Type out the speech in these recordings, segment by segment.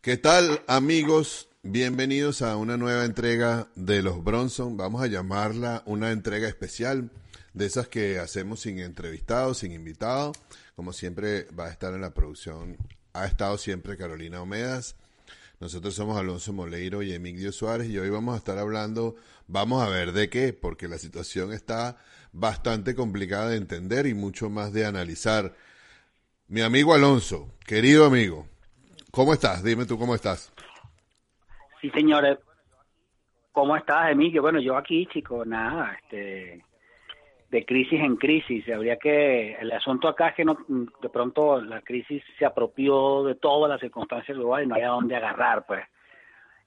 ¿Qué tal amigos? Bienvenidos a una nueva entrega de los Bronson. Vamos a llamarla una entrega especial de esas que hacemos sin entrevistados, sin invitados. Como siempre va a estar en la producción, ha estado siempre Carolina Omedas. Nosotros somos Alonso Moleiro y Emilio Suárez y hoy vamos a estar hablando, vamos a ver de qué, porque la situación está bastante complicada de entender y mucho más de analizar. Mi amigo Alonso, querido amigo, ¿Cómo estás? Dime tú cómo estás. Sí, señores. ¿Cómo estás, Emilio? Bueno, yo aquí, chico, nada, este, de crisis en crisis. Habría que, el asunto acá es que no, de pronto la crisis se apropió de todas las circunstancias globales y no hay a dónde agarrar, pues.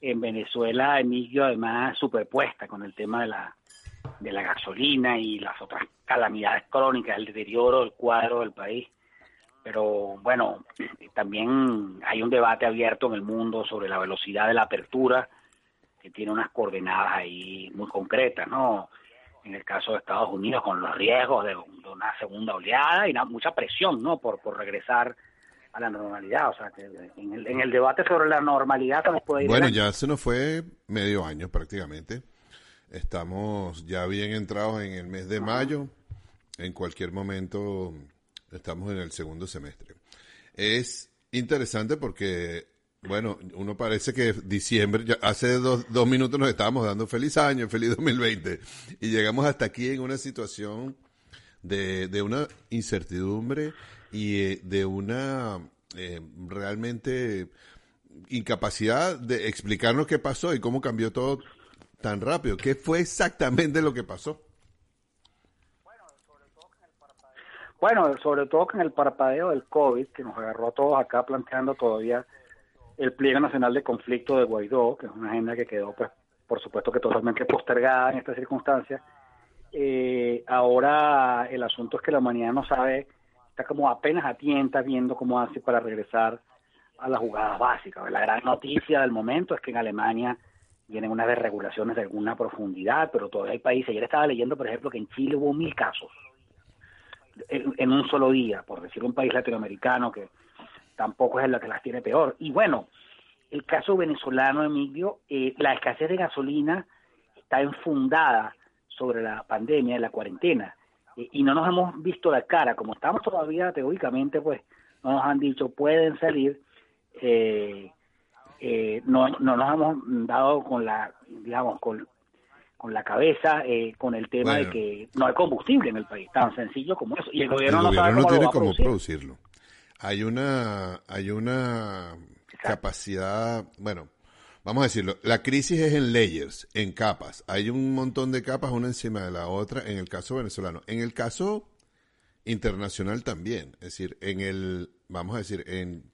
En Venezuela, Emilio, además, superpuesta con el tema de la, de la gasolina y las otras calamidades crónicas, el deterioro del cuadro del país pero bueno, también hay un debate abierto en el mundo sobre la velocidad de la apertura, que tiene unas coordenadas ahí muy concretas, ¿no? En el caso de Estados Unidos, con los riesgos de, una segunda oleada y mucha presión, ¿no? Por, por regresar a la normalidad. O sea, que en el, en el debate sobre la normalidad se nos puede ir. Bueno, ya se nos fue medio año prácticamente. Estamos ya bien entrados en el mes de mayo. En cualquier momento Estamos en el segundo semestre. Es interesante porque, bueno, uno parece que diciembre, ya hace dos, dos minutos nos estábamos dando feliz año, feliz 2020, y llegamos hasta aquí en una situación de, de una incertidumbre y eh, de una eh, realmente incapacidad de explicarnos qué pasó y cómo cambió todo tan rápido. ¿Qué fue exactamente lo que pasó? Bueno, sobre todo con el parpadeo del COVID, que nos agarró a todos acá planteando todavía el pliegue nacional de conflicto de Guaidó, que es una agenda que quedó, pues, por supuesto que totalmente postergada en estas circunstancias. Eh, ahora el asunto es que la humanidad no sabe, está como apenas a tienta viendo cómo hace para regresar a las jugadas básicas. La gran noticia del momento es que en Alemania vienen unas desregulaciones de alguna profundidad, pero todavía hay países. Ayer estaba leyendo, por ejemplo, que en Chile hubo mil casos en, un solo día, por decir un país latinoamericano que tampoco es el que las tiene peor. Y bueno, el caso venezolano, Emilio, eh, la escasez de gasolina está enfundada sobre la pandemia, la cuarentena, eh, y no nos hemos visto la cara, como estamos todavía teóricamente, pues no nos han dicho pueden salir, eh, no, no nos hemos dado con la, digamos, con, con la cabeza eh, con el tema de que no hay combustible en el país, tan sencillo como eso. Y el gobierno, no, sabe cómo tiene cómo producirlo. Hay una, hay una capacidad, bueno, vamos a decirlo, la crisis es en layers, en capas. Hay un montón de capas una encima de la otra en el caso venezolano. En el caso internacional también, es decir, en el, vamos a decir, en,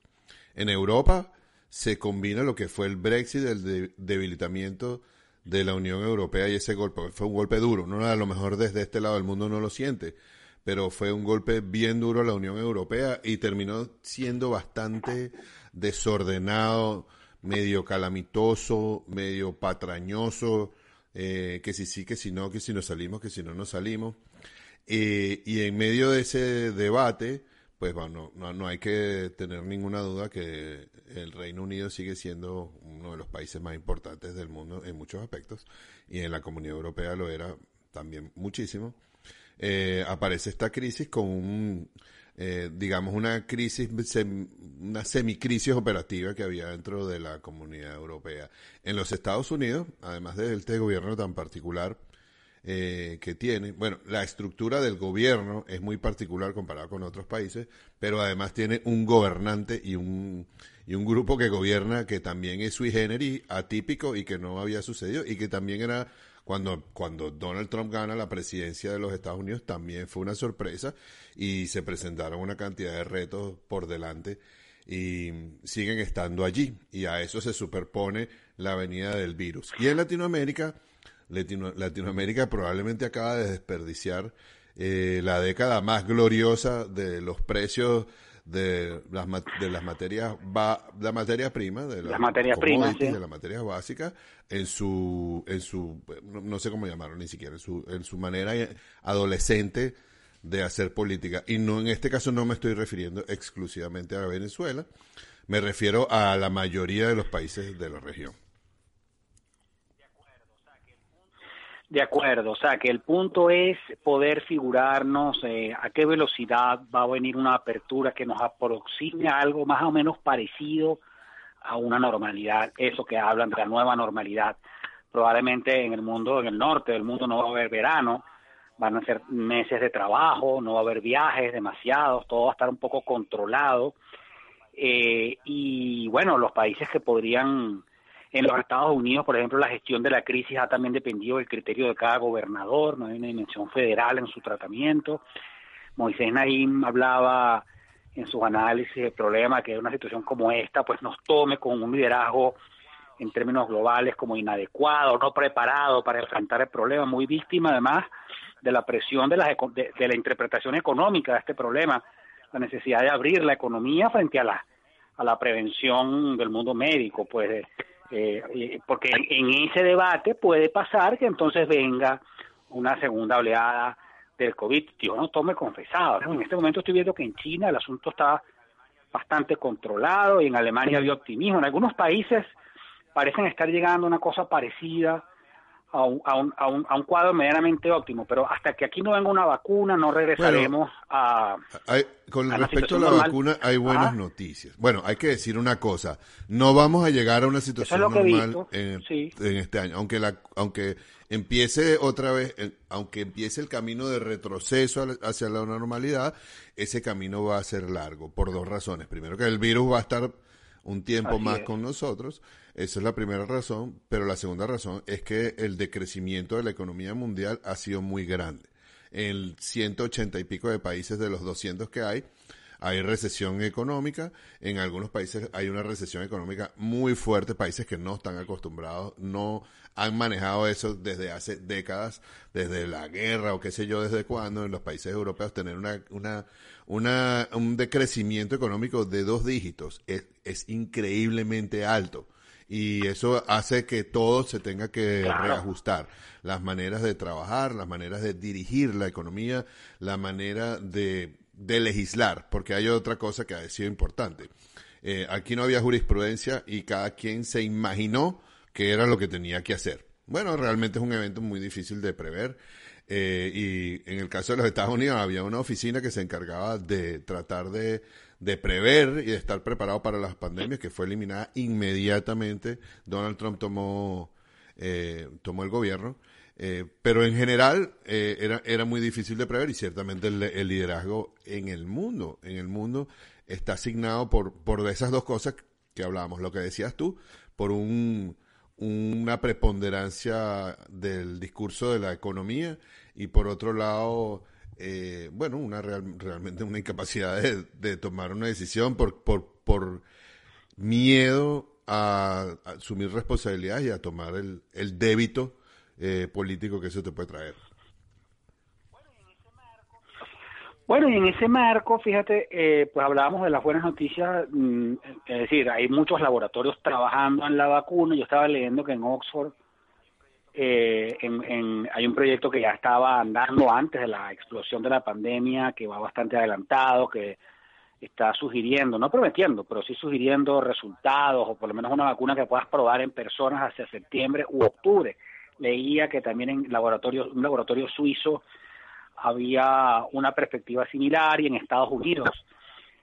en Europa se combina lo que fue el Brexit, el debilitamiento de la Unión Europea y ese golpe fue un golpe duro. No a lo mejor desde este lado del mundo no lo siente, pero fue un golpe bien duro a la Unión Europea y terminó siendo bastante desordenado, medio calamitoso, medio patrañoso, eh, que si sí, que si no, que si nos salimos, que si no nos salimos. Eh, y en medio de ese debate, pues bueno, no, no hay que tener ninguna duda que el Reino Unido sigue siendo uno de los países más importantes del mundo en muchos aspectos y en la Comunidad Europea lo era también muchísimo. Eh, aparece esta crisis con un, eh, digamos, una crisis, una semicrisis operativa que había dentro de la Comunidad Europea. En los Estados Unidos, además de este gobierno tan particular, eh, que tiene. Bueno, la estructura del gobierno es muy particular comparada con otros países, pero además tiene un gobernante y un, y un grupo que gobierna que también es sui generis, atípico y que no había sucedido y que también era cuando, cuando Donald Trump gana la presidencia de los Estados Unidos también fue una sorpresa y se presentaron una cantidad de retos por delante y siguen estando allí y a eso se superpone la venida del virus. Y en Latinoamérica, Latinoamérica probablemente acaba de desperdiciar eh, la década más gloriosa de los precios de las, de las materias va, la materia prima de las materias primas de las materias básicas en su en su no, sé cómo llamarlo ni siquiera en su en su manera adolescente de hacer política. Y no en este caso no me estoy refiriendo exclusivamente a Venezuela me refiero a la mayoría de los países de la región De acuerdo, o sea que el punto es poder figurarnos eh, a qué velocidad va a venir una apertura que nos aproxime a algo más o menos parecido a una normalidad, eso que hablan de la nueva normalidad. Probablemente en el mundo, en el norte del mundo no va a haber verano, van a ser meses de trabajo, no va a haber viajes demasiados, todo va a estar un poco controlado. Eh, y bueno, los países que podrían en los Estados Unidos, por ejemplo, la gestión de la crisis ha también dependido del criterio de cada gobernador, no hay una dimensión federal en su tratamiento. Moisés Naim hablaba en sus análisis del problema que una situación como esta pues nos tome con un liderazgo en términos globales como inadecuado, no preparado para enfrentar el problema, muy víctima además de la presión de la, de, la interpretación económica de este problema, la necesidad de abrir la economía frente a la, a la prevención del mundo médico, pues eh, porque en ese debate puede pasar que entonces venga una segunda oleada del COVID. Yo no tome confesado. En este momento estoy viendo que en China el asunto está bastante controlado y en Alemania había optimismo. En algunos países parecen estar llegando a una cosa parecida a un, a, un, a, un, a un cuadro medianamente óptimo, pero hasta que aquí no venga una vacuna no regresaremos a... con respecto a la vacuna hay buenas noticias. Bueno, hay que decir una cosa, no vamos a llegar a una situación normal en, este año, aunque la aunque empiece otra vez, aunque empiece el camino de retroceso hacia la normalidad, ese camino va a ser largo por dos razones. Primero que el virus va a estar un tiempo más con nosotros. Esa es la primera razón, pero la segunda razón es que el decrecimiento de la economía mundial ha sido muy grande. En 180 y pico de países de los 200 que hay, hay recesión económica, en algunos países hay una recesión económica muy fuerte, países que no están acostumbrados, no han manejado eso desde hace décadas, desde la guerra o qué sé yo, desde cuándo en los países europeos tener una, una, una, un decrecimiento económico de dos dígitos es, es increíblemente alto y eso hace que todo se tenga que reajustar. Las maneras de trabajar, las maneras de dirigir la economía, la manera de de legislar, porque hay otra cosa que ha sido importante. Eh, aquí no había jurisprudencia y cada quien se imaginó que era lo que tenía que hacer. Bueno, realmente es un evento muy difícil de prever. Eh, y en el caso de los Estados Unidos había una oficina que se encargaba de tratar de, de prever y de estar preparado para las pandemias, que fue eliminada inmediatamente. Donald Trump tomó, eh, tomó el gobierno. Eh, pero en general eh, era, era muy difícil de prever y ciertamente el, liderazgo en el mundo, en el mundo está asignado por, por esas dos cosas que hablábamos, lo que decías tú, por un, una preponderancia del discurso de la economía y por otro lado, eh, bueno, una realmente una incapacidad de, tomar una decisión por, por, por miedo a, asumir responsabilidades y a tomar el, el débito eh, político que eso te puede traer. Bueno, y en ese marco, fíjate, eh, pues hablábamos de las buenas noticias, mm, es decir, hay muchos laboratorios trabajando en la vacuna. Yo estaba leyendo que en Oxford eh, en, hay un proyecto que ya estaba andando antes de la explosión de la pandemia, que va bastante adelantado, que está sugiriendo, no prometiendo, pero sí sugiriendo resultados, o por lo menos una vacuna que puedas probar en personas hacia septiembre u octubre leía que también en laboratorio, un laboratorio suizo había una perspectiva similar y en Estados Unidos.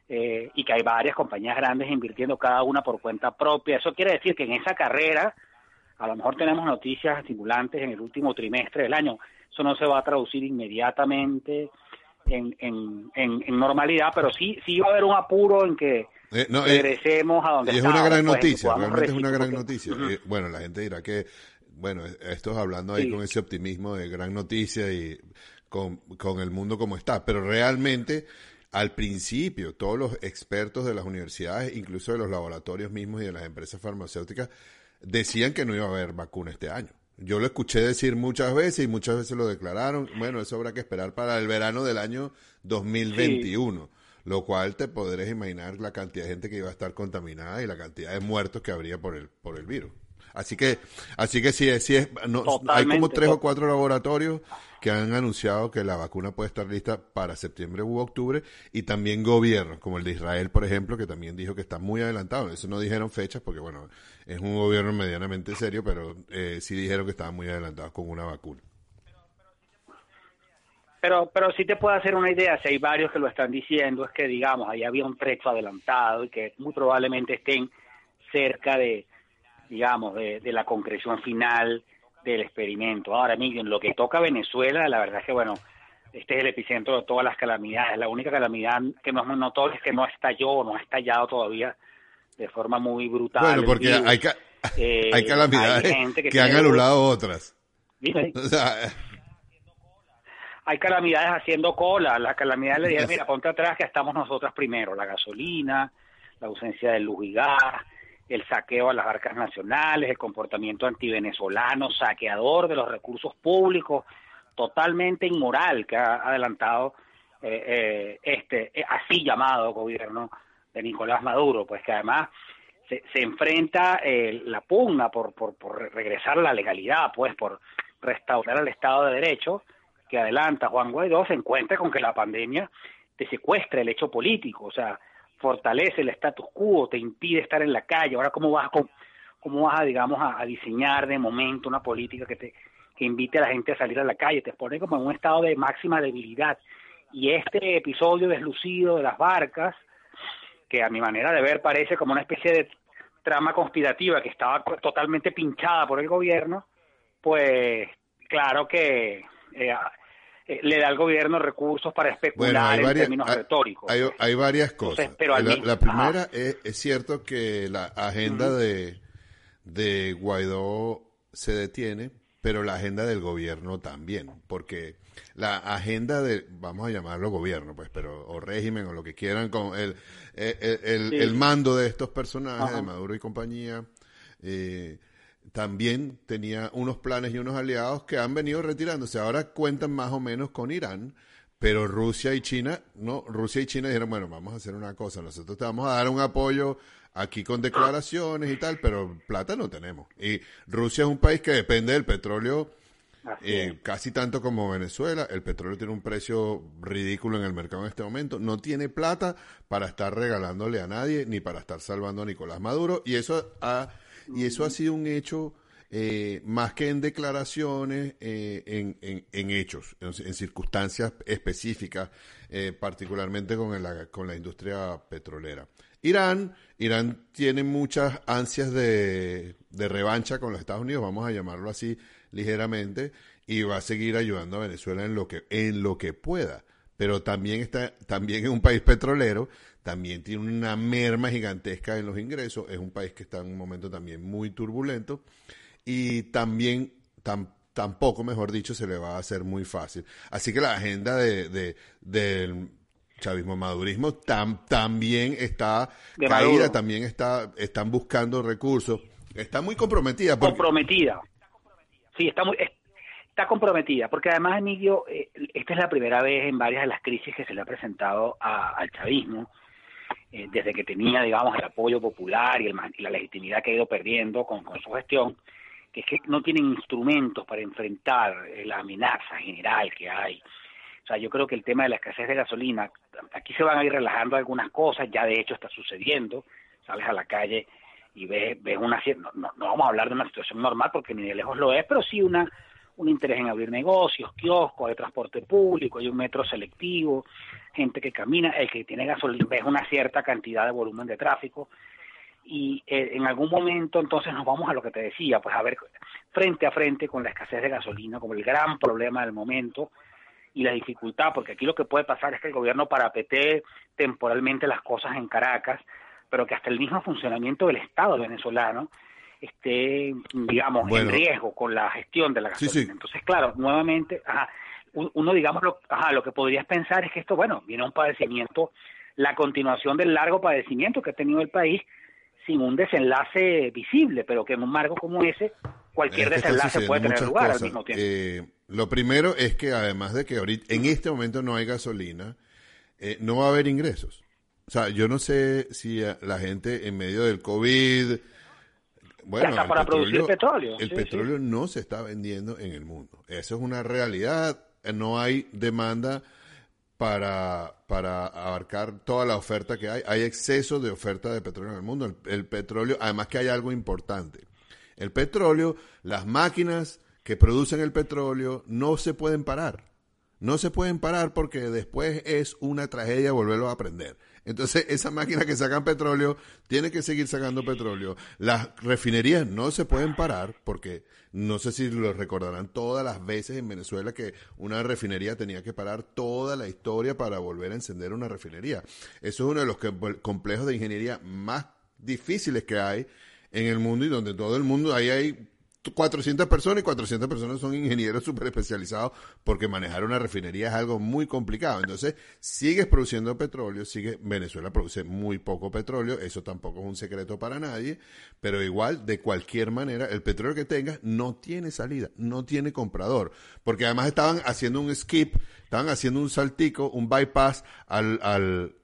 Eh, y que hay varias compañías grandes invirtiendo cada una por cuenta propia. Eso quiere decir que en esa carrera a lo mejor tenemos noticias estimulantes en el último trimestre del año. Eso no se va a traducir inmediatamente en, en, en, normalidad, pero sí, sí va a haber un apuro en que eh, eh, regresemos a donde y es una gran pues, noticia, realmente es una gran noticia. bueno, la gente dirá que bueno, esto hablando ahí con ese optimismo de gran noticia y con, con, el mundo como está, pero realmente al principio todos los expertos de las universidades, incluso de los laboratorios mismos y de las empresas farmacéuticas, decían que no iba a haber vacuna este año. Yo lo escuché decir muchas veces y muchas veces lo declararon. Bueno, eso habrá que esperar para el verano del año 2021, lo cual te podrás imaginar la cantidad de gente que iba a estar contaminada y la cantidad de muertos que habría por el, por el virus. Así que, así que sí, sí es, hay como tres o cuatro laboratorios que han anunciado que la vacuna puede estar lista para septiembre u octubre y también gobiernos, como el de Israel, por ejemplo, que también dijo que está muy adelantado. Eso no dijeron fechas porque, bueno, es un gobierno medianamente serio, pero eh, sí dijeron que estaban muy adelantados con una vacuna. Pero, pero sí te puedo hacer una idea, si hay varios que lo están diciendo, es que, digamos, ahí había un trecho adelantado y que muy probablemente estén cerca de, digamos, de, de la concreción final del experimento. Ahora, miren, lo que toca a Venezuela, la verdad es que, bueno, este es el epicentro de todas las calamidades. La única calamidad que no es muy notoria es que no estalló, no ha estallado todavía de forma muy brutal. Bueno, porque hay, eh, hay calamidades que, han anulado otras. hay calamidades haciendo cola. Las calamidades le dijeron, mira, ponte atrás que estamos nosotras primero. La gasolina, la ausencia de luz y gas, el saqueo a las arcas nacionales, el comportamiento antivenezolano, saqueador de los recursos públicos, totalmente inmoral que ha adelantado eh, eh, este eh, así llamado gobierno de Nicolás Maduro, pues que además se, se enfrenta la pugna por, por, por regresar a la legalidad, pues por restaurar el Estado de Derecho que adelanta Juan Guaidó, se encuentra con que la pandemia te secuestra el hecho político, o sea, fortalece el status quo, te impide estar en la calle. Ahora, ¿cómo vas, a, cómo vas a, digamos, a, diseñar de momento una política que te invite a la gente a salir a la calle? Te pone como en un estado de máxima debilidad. Y este episodio deslucido de las barcas, que a mi manera de ver parece como una especie de trama conspirativa que estaba totalmente pinchada por el gobierno, pues claro que eh, eh, le da al gobierno recursos para especular en términos retóricos. Hay, varias cosas. la, primera es, cierto que la agenda de, de Guaidó se detiene, pero la agenda del gobierno también, porque la agenda de, vamos a llamarlo gobierno, pues, pero, o régimen, o lo que quieran, con el, el, el, mando de estos personajes, de Maduro y compañía, eh, también tenía unos planes y unos aliados que han venido retirándose. Ahora cuentan más o menos con Irán, pero Rusia y China, no, Rusia y China dijeron, bueno, vamos a hacer una cosa, nosotros te vamos a dar un apoyo aquí con declaraciones y tal, pero plata no tenemos. Y Rusia es un país que depende del petróleo eh, casi tanto como Venezuela. El petróleo tiene un precio ridículo en el mercado en este momento. No tiene plata para estar regalándole a nadie ni para estar salvando a Nicolás Maduro. Y eso ha y eso ha sido un hecho eh, más que en declaraciones, eh, en, en, hechos, en, circunstancias específicas, eh, particularmente con, la, con la industria petrolera. Irán, Irán tiene muchas ansias de, de revancha con los Estados Unidos, vamos a llamarlo así ligeramente, y va a seguir ayudando a Venezuela en lo que, en lo que pueda. Pero también está, también es un país petrolero también tiene una merma gigantesca en los ingresos, es un país que está en un momento también muy turbulento y también tampoco, mejor dicho, se le va a hacer muy fácil. Así que la agenda de, del chavismo madurismo también está caída, también está están buscando recursos, está muy comprometida. Comprometida. Sí, está muy está comprometida, porque además, Emilio, eh, esta es la primera vez en varias de las crisis que se le ha presentado al chavismo, eh, desde que tenía, digamos, el apoyo popular y, el, la legitimidad que ha ido perdiendo con, su gestión, que es que no tienen instrumentos para enfrentar eh, la amenaza general que hay. O sea, yo creo que el tema de la escasez de gasolina, aquí se van a ir relajando algunas cosas, ya de hecho está sucediendo, sales a la calle y ves, ves una, no, no vamos a hablar de una situación normal porque ni de lejos lo es, pero sí una un interés en abrir negocios, kioscos, hay transporte público, hay un metro selectivo, gente que camina, el que tiene gasolina, ves una cierta cantidad de volumen de tráfico. Y eh, en algún momento entonces nos vamos a lo que te decía, pues a ver frente a frente con la escasez de gasolina como el gran problema del momento y la dificultad, porque aquí lo que puede pasar es que el gobierno parapetee temporalmente las cosas en Caracas, pero que hasta el mismo funcionamiento del Estado venezolano esté, digamos, en riesgo con la gestión de la gasolina. Entonces, claro, nuevamente, uno, digamos, lo, ajá, lo que podrías pensar es que esto, bueno, viene un padecimiento, la continuación del largo padecimiento que ha tenido el país sin un desenlace visible, pero que en un marco como ese, cualquier desenlace puede tener lugar al mismo tiempo. Eh, lo primero es que además de que ahorita, en este momento no hay gasolina, eh, no va a haber ingresos. O sea, yo no sé si la gente en medio del COVID... Bueno, para producir petróleo. El petróleo no se está vendiendo en el mundo. Eso es una realidad. No hay demanda para, para abarcar toda la oferta que hay. Hay exceso de oferta de petróleo en el mundo. El, petróleo, además que hay algo importante. El petróleo, las máquinas que producen el petróleo no se pueden parar. No se pueden parar porque después es una tragedia volverlo a aprender. Entonces, esa máquina que sacan petróleo tiene que seguir sacando petróleo. Las refinerías no se pueden parar porque no sé si lo recordarán todas las veces en Venezuela que una refinería tenía que parar toda la historia para volver a encender una refinería. Eso es uno de los complejos de ingeniería más difíciles que hay en el mundo y donde todo el mundo, ahí hay 400 personas y 400 personas son ingenieros súper especializados porque manejar una refinería es algo muy complicado. Entonces, sigues produciendo petróleo, sigue, Venezuela produce muy poco petróleo, eso tampoco es un secreto para nadie, pero igual, de cualquier manera, el petróleo que tengas no tiene salida, no tiene comprador, porque además estaban haciendo un skip, estaban haciendo un saltico, un bypass al, al,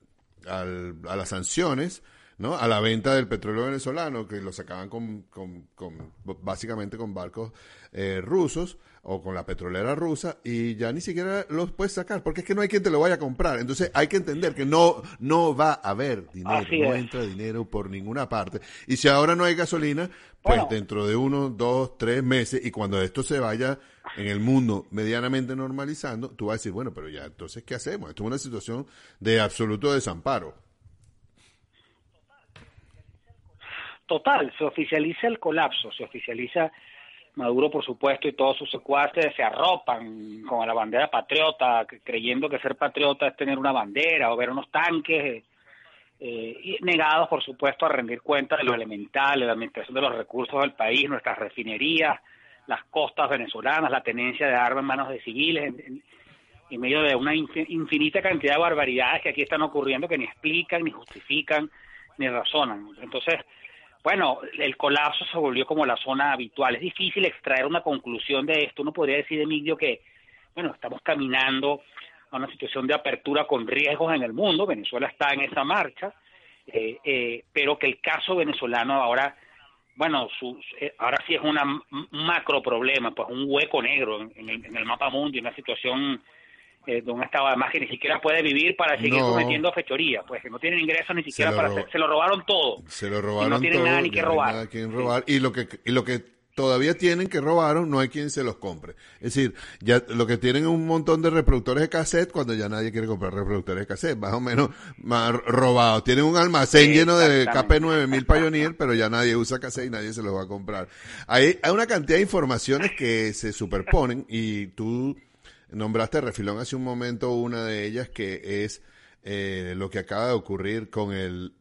al a las sanciones, ¿no? a la venta del petróleo venezolano, que lo sacaban con, con, con básicamente con barcos eh, rusos o con la petrolera rusa y ya ni siquiera los puedes sacar porque es que no hay quien te lo vaya a comprar. Entonces hay que entender que no, no va a haber dinero, no entra dinero por ninguna parte. Y si ahora no hay gasolina, pues dentro de uno, dos, tres meses y cuando esto se vaya en el mundo medianamente normalizando, tú vas a decir, bueno, pero ya entonces, ¿qué hacemos? Esto es una situación de absoluto desamparo. Total, se oficializa el colapso, se oficializa Maduro, por supuesto, y todos sus secuaces se arropan con la bandera patriota, creyendo que ser patriota es tener una bandera o ver unos tanques, eh, negados, por supuesto, a rendir cuenta de lo elemental, de la administración de los recursos del país, nuestras refinerías, las costas venezolanas, la tenencia de armas en manos de civiles, en, en medio de una infinita cantidad de barbaridades que aquí están ocurriendo que ni explican, ni justifican, ni razonan. Entonces, bueno, el colapso se volvió como la zona habitual. Es difícil extraer una conclusión de esto. Uno podría decir, Emilio, que, bueno, estamos caminando a una situación de apertura con riesgos en el mundo. Venezuela está en esa marcha, eh, eh, pero que el caso venezolano ahora, bueno, eh, ahora sí es una, un macro problema, pues un hueco negro en, el, en el mapa mundo una situación eh, de un estado además que ni siquiera puede vivir para seguir cometiendo fechoría, pues que no tienen ingresos ni siquiera para hacer, se lo robaron todo. Se lo robaron y no tienen nada ni que robar. robar. Y lo que y lo que todavía tienen que robaron, no hay quien se los compre. Es decir, ya lo que tienen es un montón de reproductores de cassette cuando ya nadie quiere comprar reproductores de cassette, más o menos más robados. Tienen un almacén lleno de KP9000 Pioneer, pero ya nadie usa cassette y nadie se los va a comprar. Hay, hay una cantidad de informaciones que se superponen y tú Nombraste refilón hace un momento una de ellas que es eh, lo que acaba de ocurrir con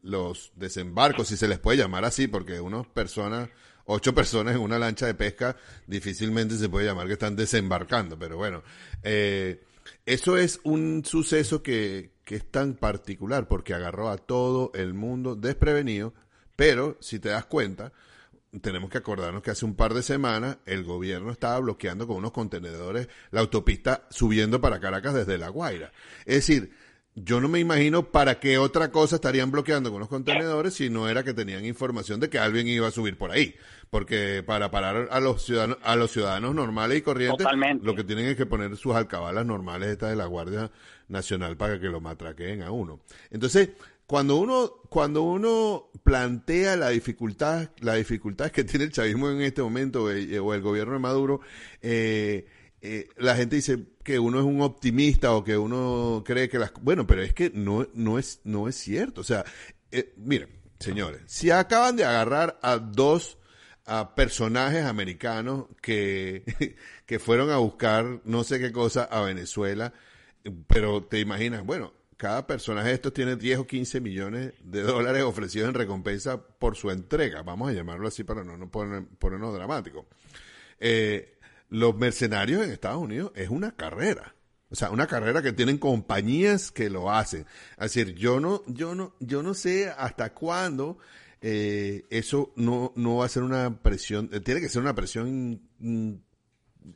los desembarcos, si se les puede llamar así, porque unas personas, ocho personas en una lancha de pesca, difícilmente se puede llamar que están desembarcando, pero bueno, eh, eso es un suceso que, que es tan particular porque agarró a todo el mundo desprevenido, pero si te das cuenta, tenemos que acordarnos que hace un par de semanas el gobierno estaba bloqueando con unos contenedores la autopista subiendo para Caracas desde La Guaira. Es decir, yo no me imagino para qué otra cosa estarían bloqueando con los contenedores si no era que tenían información de que alguien iba a subir por ahí. Porque para parar a los ciudadanos, a los ciudadanos normales y corrientes, lo que tienen es que poner sus alcabalas normales estas de la Guardia Nacional para que lo matraqueen a uno. Entonces, cuando uno, cuando uno plantea la dificultad, la dificultad que tiene el chavismo en este momento eh, o el gobierno de Maduro, eh, eh, la gente dice que uno es un optimista o que uno cree que las, bueno, pero es que no, no es, no es cierto. O sea, miren, señores, si acaban de agarrar a dos a personajes americanos que, que fueron a buscar no sé qué cosa a Venezuela, pero te imaginas, bueno, cada personaje de estos tiene 10 o 15 millones de dólares ofrecidos en recompensa por su entrega. Vamos a llamarlo así para no, no ponernos dramáticos. Eh, los mercenarios en Estados Unidos es una carrera. O sea, una carrera que tienen compañías que lo hacen. Es decir, yo no, yo no, yo no sé hasta cuándo eh, eso no, no va a ser una presión, eh, tiene que ser una presión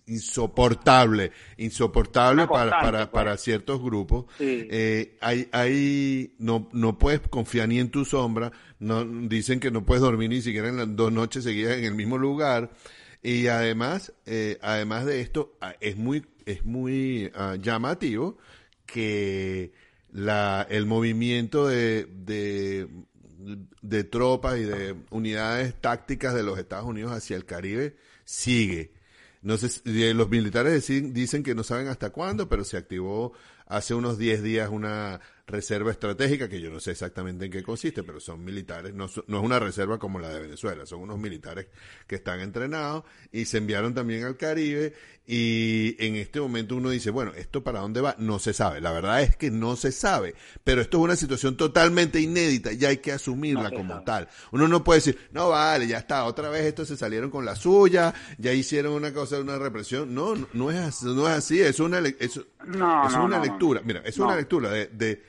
insoportable, insoportable para, para, pues. para, ciertos grupos. Eh, hay, hay, no, no puedes confiar ni en tu sombra, no, dicen que no puedes dormir ni siquiera en las dos noches seguidas en el mismo lugar. Y además, eh, además de esto, ah, es muy, es muy ah, llamativo que la, el movimiento de, de, de tropas y de unidades tácticas de los Estados Unidos hacia el Caribe sigue. No sé, los militares dicen que no saben hasta cuándo, pero se activó hace unos 10 días una reserva estratégica, que yo no sé exactamente en qué consiste, pero son militares, no, no, es una reserva como la de Venezuela, son unos militares que están entrenados y se enviaron también al Caribe y en este momento uno dice, bueno, ¿esto para dónde va? No se sabe, la verdad es que no se sabe, pero esto es una situación totalmente inédita y hay que asumirla como tal. Uno no puede decir, no vale, ya está, otra vez estos se salieron con la suya, ya hicieron una cosa, una represión. No, no, es, así, no es así, es una, es, una lectura, mira, es una lectura de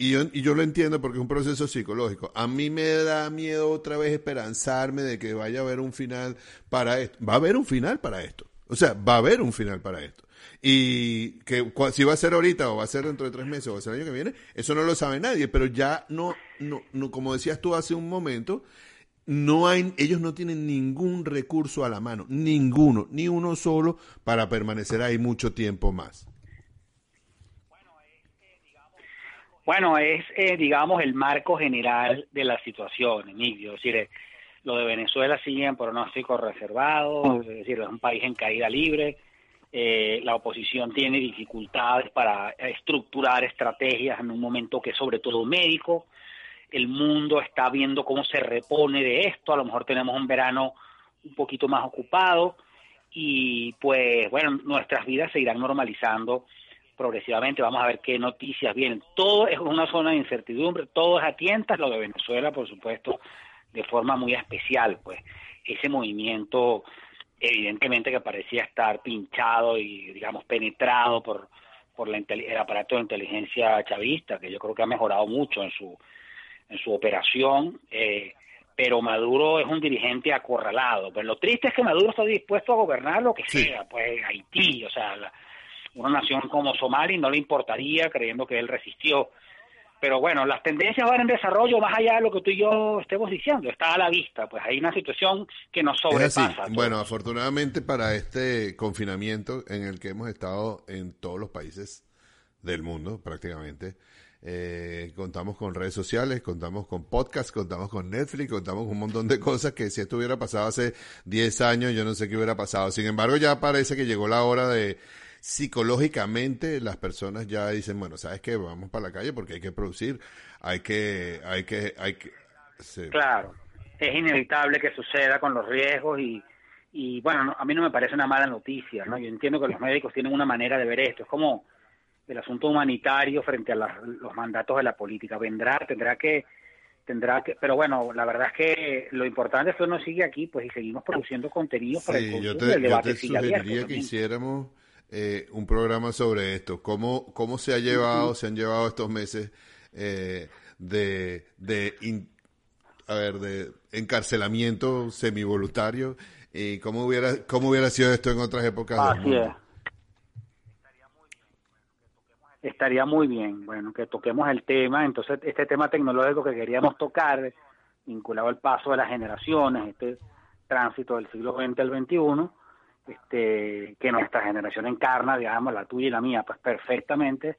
y yo, y yo lo entiendo porque es un proceso psicológico. A mí me da miedo otra vez esperanzarme de que vaya a haber un final para esto. Va a haber un final para esto. O sea, va a haber un final para esto. Y que si va a ser ahorita o va a ser dentro de tres meses o va a ser el año que viene, eso no lo sabe nadie. Pero ya no, no, no como decías tú hace un momento, no hay, ellos no tienen ningún recurso a la mano, ninguno, ni uno solo para permanecer ahí mucho tiempo más. Bueno, es, eh, digamos, el marco general de la situación, Emilio. Es decir, eh, lo de Venezuela sigue en pronóstico reservado, es decir, es un país en caída libre. Eh, la oposición tiene dificultades para estructurar estrategias en un momento que es sobre todo médico. El mundo está viendo cómo se repone de esto. A lo mejor tenemos un verano un poquito más ocupado y pues bueno, nuestras vidas se irán normalizando progresivamente, vamos a ver qué noticias vienen. Todo es una zona de incertidumbre, todo es a tientas, lo de Venezuela, por supuesto, de forma muy especial, pues ese movimiento evidentemente que parecía estar pinchado y, digamos, penetrado por, por la, el aparato de inteligencia chavista, que yo creo que ha mejorado mucho en su, en su operación, eh, pero Maduro es un dirigente acorralado. Pero lo triste es que Maduro está dispuesto a gobernar lo que sea, pues Haití, o sea, la, una nación como Somalia no le importaría creyendo que él resistió. Pero bueno, las tendencias van en desarrollo más allá de lo que tú y yo estemos diciendo, está a la vista, pues hay una situación que nos sobrepasa. Bueno, afortunadamente para este confinamiento en el que hemos estado en todos los países del mundo prácticamente, eh, contamos con redes sociales, contamos con podcasts, contamos con Netflix, contamos con un montón de cosas que si esto hubiera pasado hace 10 años yo no sé qué hubiera pasado. Sin embargo, ya parece que llegó la hora de psicológicamente las personas ya dicen, bueno, ¿sabes qué? Vamos para la calle porque hay que producir, hay que, hay que, hay que... Claro, es inevitable que suceda con los riesgos y, y bueno, a mí no me parece una mala noticia, ¿no? Yo entiendo que los médicos tienen una manera de ver esto, es como el asunto humanitario frente a los mandatos de la política. Vendrá, tendrá que tendrá que, pero bueno, la verdad es que lo importante es que uno sigue aquí, pues, y seguimos produciendo contenido para el yo te, yo te sugeriría que hiciéramos eh, un programa sobre esto. ¿Cómo, cómo se ha llevado, se han llevado estos meses eh, de, de, a ver, de encarcelamiento semivoluntario? ¿Y cómo hubiera, cómo hubiera sido esto en otras épocas? Así es. Estaría muy bien, bueno, que toquemos el tema. Entonces, este tema tecnológico que queríamos tocar, vinculado al paso de las generaciones, este tránsito del siglo XX al XXI, este, que nuestra generación encarna, digamos, la tuya y la mía, pues perfectamente,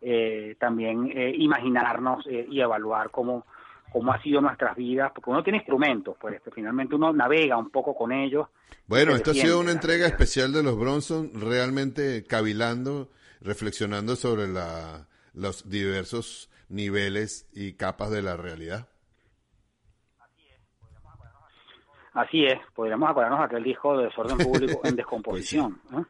eh, también eh, imaginarnos eh, y evaluar cómo, cómo ha sido nuestras vidas, porque uno tiene instrumentos, pues este, finalmente uno navega un poco con ellos. Bueno, esto ha sido una entrega especial de los Bronson, realmente cavilando, reflexionando sobre la, los diversos niveles y capas de la realidad. Así es, podríamos acordarnos aquel disco de desorden público en descomposición. ¿no?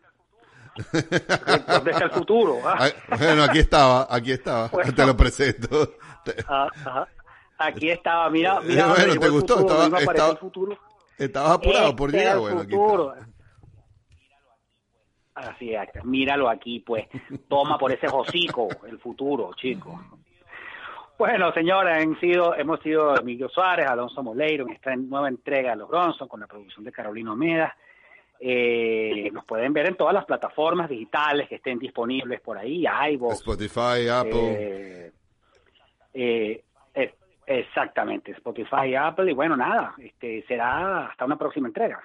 Desde el futuro. ¿ah? Bueno, aquí estaba, aquí estaba, te lo presento. Ah, aquí estaba, mira, mira. Bueno, ¿te gustó? estaba, estaba, estabas apurado por llegar, bueno, aquí Así es, míralo aquí, pues. Toma por ese hocico el futuro, chicos. Bueno, señora, han sido, hemos sido Emilio Suárez, Alonso Moleiro en esta nueva entrega de Los Bronson con la producción de Carolina Omeda. Eh, nos pueden ver en todas las plataformas digitales que estén disponibles por ahí, iVoox, Spotify, Apple. Eh, eh, exactamente, Spotify, Apple y bueno, nada, este será hasta una próxima entrega.